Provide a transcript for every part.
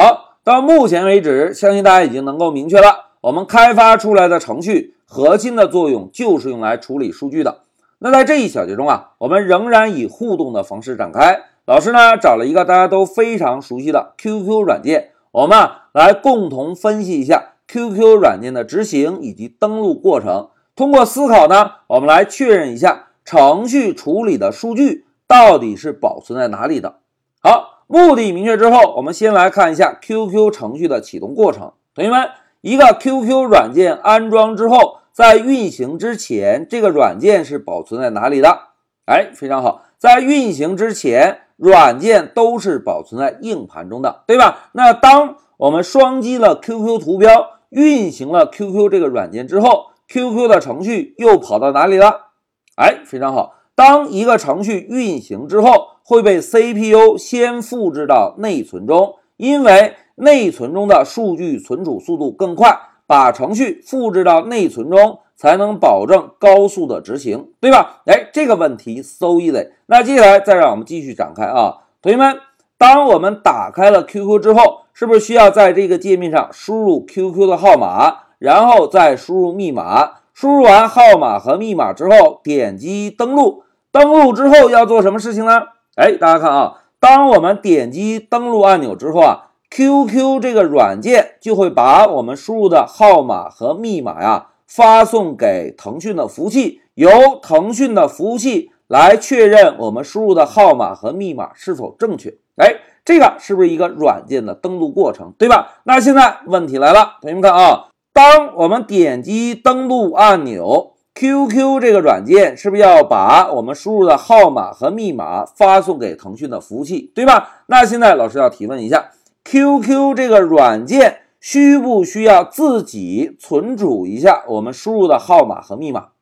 好，到目前为止，相信大家已经能够明确了，我们开发出来的程序核心的作用就是用来处理数据的。那在这一小节中啊，我们仍然以互动的方式展开。老师呢找了一个大家都非常熟悉的 QQ 软件，我们啊来共同分析一下 QQ 软件的执行以及登录过程。通过思考呢，我们来确认一下程序处理的数据到底是保存在哪里的。好。目的明确之后，我们先来看一下 QQ 程序的启动过程。同学们，一个 QQ 软件安装之后，在运行之前，这个软件是保存在哪里的？哎，非常好，在运行之前，软件都是保存在硬盘中的，对吧？那当我们双击了 QQ 图标，运行了 QQ 这个软件之后，QQ 的程序又跑到哪里了？哎，非常好，当一个程序运行之后。会被 CPU 先复制到内存中，因为内存中的数据存储速度更快，把程序复制到内存中才能保证高速的执行，对吧？哎，这个问题 so easy。那接下来再让我们继续展开啊，同学们，当我们打开了 QQ 之后，是不是需要在这个界面上输入 QQ 的号码，然后再输入密码？输入完号码和密码之后，点击登录。登录之后要做什么事情呢？哎，大家看啊，当我们点击登录按钮之后啊，QQ 这个软件就会把我们输入的号码和密码呀发送给腾讯的服务器，由腾讯的服务器来确认我们输入的号码和密码是否正确。哎，这个是不是一个软件的登录过程，对吧？那现在问题来了，同学们看啊，当我们点击登录按钮。QQ 这个软件是不是要把我们输入的号码和密码发送给腾讯的服务器，对吧？那现在老师要提问一下，QQ 这个软件需不需要自己存储一下我们输入的号码和密码？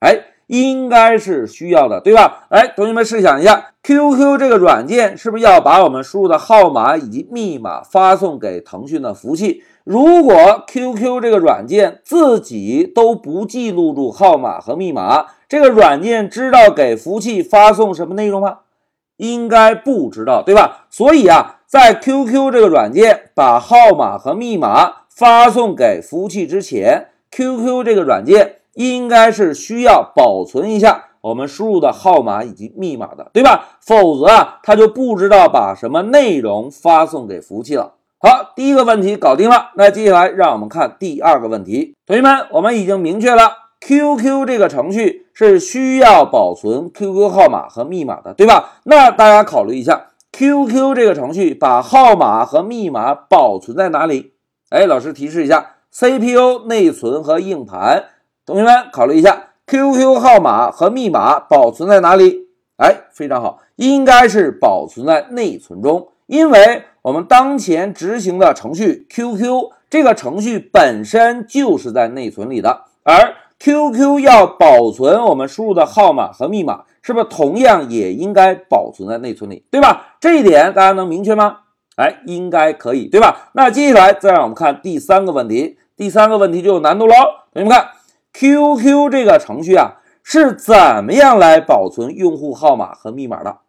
哎，应该是需要的，对吧？哎，同学们试想一下，QQ 这个软件是不是要把我们输入的号码以及密码发送给腾讯的服务器？如果 QQ 这个软件自己都不记录住号码和密码，这个软件知道给服务器发送什么内容吗？应该不知道，对吧？所以啊，在 QQ 这个软件把号码和密码发送给服务器之前，QQ 这个软件应该是需要保存一下我们输入的号码以及密码的，对吧？否则啊，它就不知道把什么内容发送给服务器了。好，第一个问题搞定了。那接下来让我们看第二个问题。同学们，我们已经明确了，QQ 这个程序是需要保存 QQ 号码和密码的，对吧？那大家考虑一下，QQ 这个程序把号码和密码保存在哪里？哎，老师提示一下，CPU、内存和硬盘。同学们考虑一下，QQ 号码和密码保存在哪里？哎，非常好，应该是保存在内存中。因为我们当前执行的程序 QQ 这个程序本身就是在内存里的，而 QQ 要保存我们输入的号码和密码，是不是同样也应该保存在内存里，对吧？这一点大家能明确吗？哎，应该可以，对吧？那接下来再让我们看第三个问题，第三个问题就有难度喽。同学们看，QQ 这个程序啊是怎么样来保存用户号码和密码的？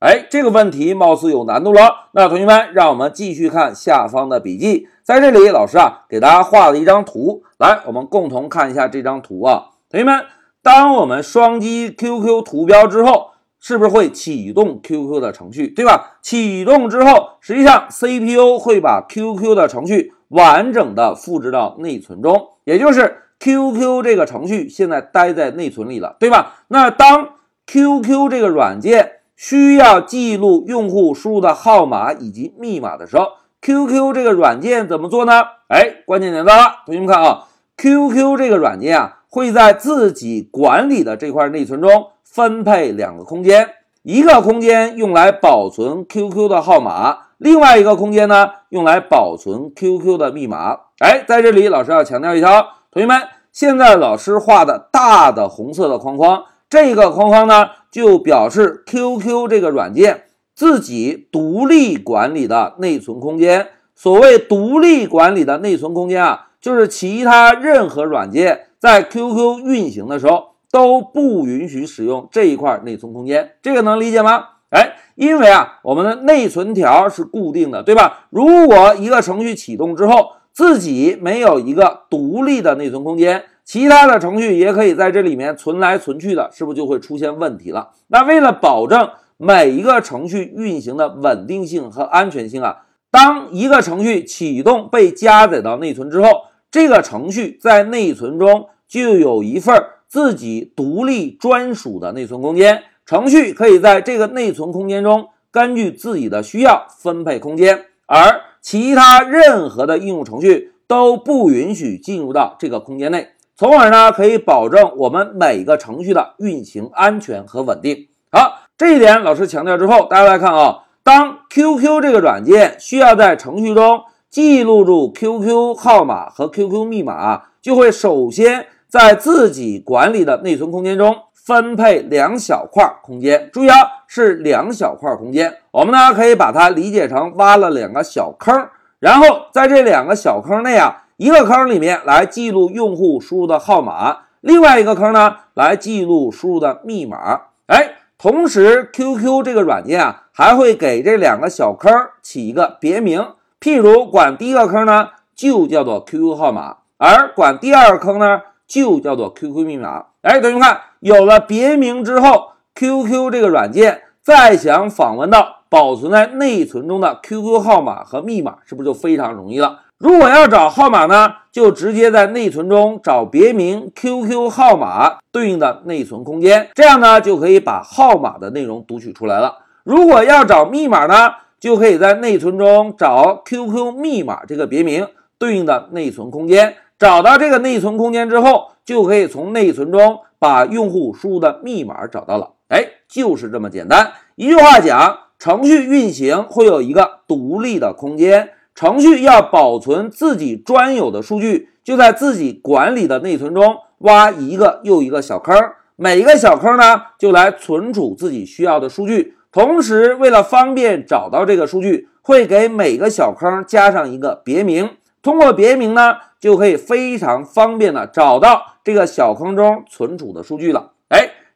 哎，这个问题貌似有难度了。那同学们，让我们继续看下方的笔记。在这里，老师啊给大家画了一张图，来，我们共同看一下这张图啊。同学们，当我们双击 QQ 图标之后，是不是会启动 QQ 的程序，对吧？启动之后，实际上 CPU 会把 QQ 的程序完整的复制到内存中，也就是 QQ 这个程序现在待在内存里了，对吧？那当 QQ 这个软件需要记录用户输入的号码以及密码的时候，QQ 这个软件怎么做呢？哎，关键点到了，同学们看啊，QQ 这个软件啊会在自己管理的这块内存中分配两个空间，一个空间用来保存 QQ 的号码，另外一个空间呢用来保存 QQ 的密码。哎，在这里老师要强调一条，同学们，现在老师画的大的红色的框框。这个框框呢，就表示 QQ 这个软件自己独立管理的内存空间。所谓独立管理的内存空间啊，就是其他任何软件在 QQ 运行的时候都不允许使用这一块内存空间。这个能理解吗？哎，因为啊，我们的内存条是固定的，对吧？如果一个程序启动之后，自己没有一个独立的内存空间，其他的程序也可以在这里面存来存去的，是不是就会出现问题了？那为了保证每一个程序运行的稳定性和安全性啊，当一个程序启动被加载到内存之后，这个程序在内存中就有一份自己独立专属的内存空间，程序可以在这个内存空间中根据自己的需要分配空间，而其他任何的应用程序都不允许进入到这个空间内，从而呢可以保证我们每个程序的运行安全和稳定。好，这一点老师强调之后，大家来看啊，当 QQ 这个软件需要在程序中。记录住 QQ 号码和 QQ 密码，就会首先在自己管理的内存空间中分配两小块空间。注意啊，是两小块空间。我们呢可以把它理解成挖了两个小坑，然后在这两个小坑内啊，一个坑里面来记录用户输入的号码，另外一个坑呢来记录输入的密码。哎，同时 QQ 这个软件啊还会给这两个小坑起一个别名。譬如管第一个坑呢，就叫做 QQ 号码，而管第二个坑呢，就叫做 QQ 密码。哎，同学们看，有了别名之后，QQ 这个软件再想访问到保存在内存中的 QQ 号码和密码，是不是就非常容易了？如果要找号码呢，就直接在内存中找别名 QQ 号码对应的内存空间，这样呢就可以把号码的内容读取出来了。如果要找密码呢？就可以在内存中找 QQ 密码这个别名对应的内存空间，找到这个内存空间之后，就可以从内存中把用户输入的密码找到了。哎，就是这么简单。一句话讲，程序运行会有一个独立的空间，程序要保存自己专有的数据，就在自己管理的内存中挖一个又一个小坑，每一个小坑呢，就来存储自己需要的数据。同时，为了方便找到这个数据，会给每个小坑加上一个别名。通过别名呢，就可以非常方便的找到这个小坑中存储的数据了。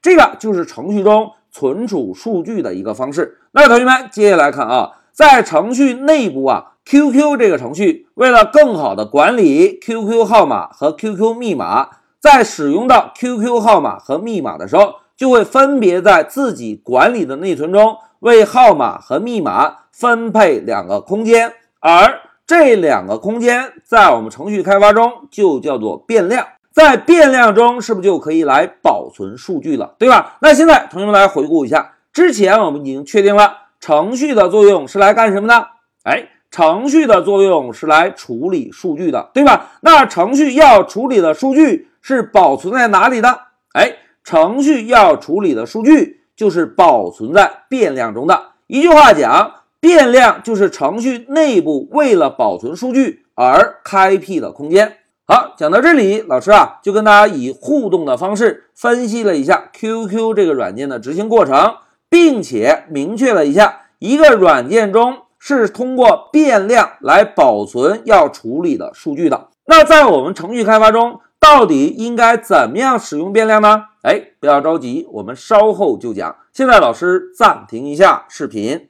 这个就是程序中存储数据的一个方式。那同学们，接下来看啊，在程序内部啊，QQ 这个程序为了更好的管理 QQ 号码和 QQ 密码，在使用到 QQ 号码和密码的时候。就会分别在自己管理的内存中为号码和密码分配两个空间，而这两个空间在我们程序开发中就叫做变量。在变量中是不是就可以来保存数据了，对吧？那现在同学们来回顾一下，之前我们已经确定了程序的作用是来干什么的？哎，程序的作用是来处理数据的，对吧？那程序要处理的数据是保存在哪里的？哎。程序要处理的数据就是保存在变量中的。一句话讲，变量就是程序内部为了保存数据而开辟的空间。好，讲到这里，老师啊就跟大家以互动的方式分析了一下 QQ 这个软件的执行过程，并且明确了一下一个软件中是通过变量来保存要处理的数据的。那在我们程序开发中，到底应该怎么样使用变量呢？哎，不要着急，我们稍后就讲。现在老师暂停一下视频。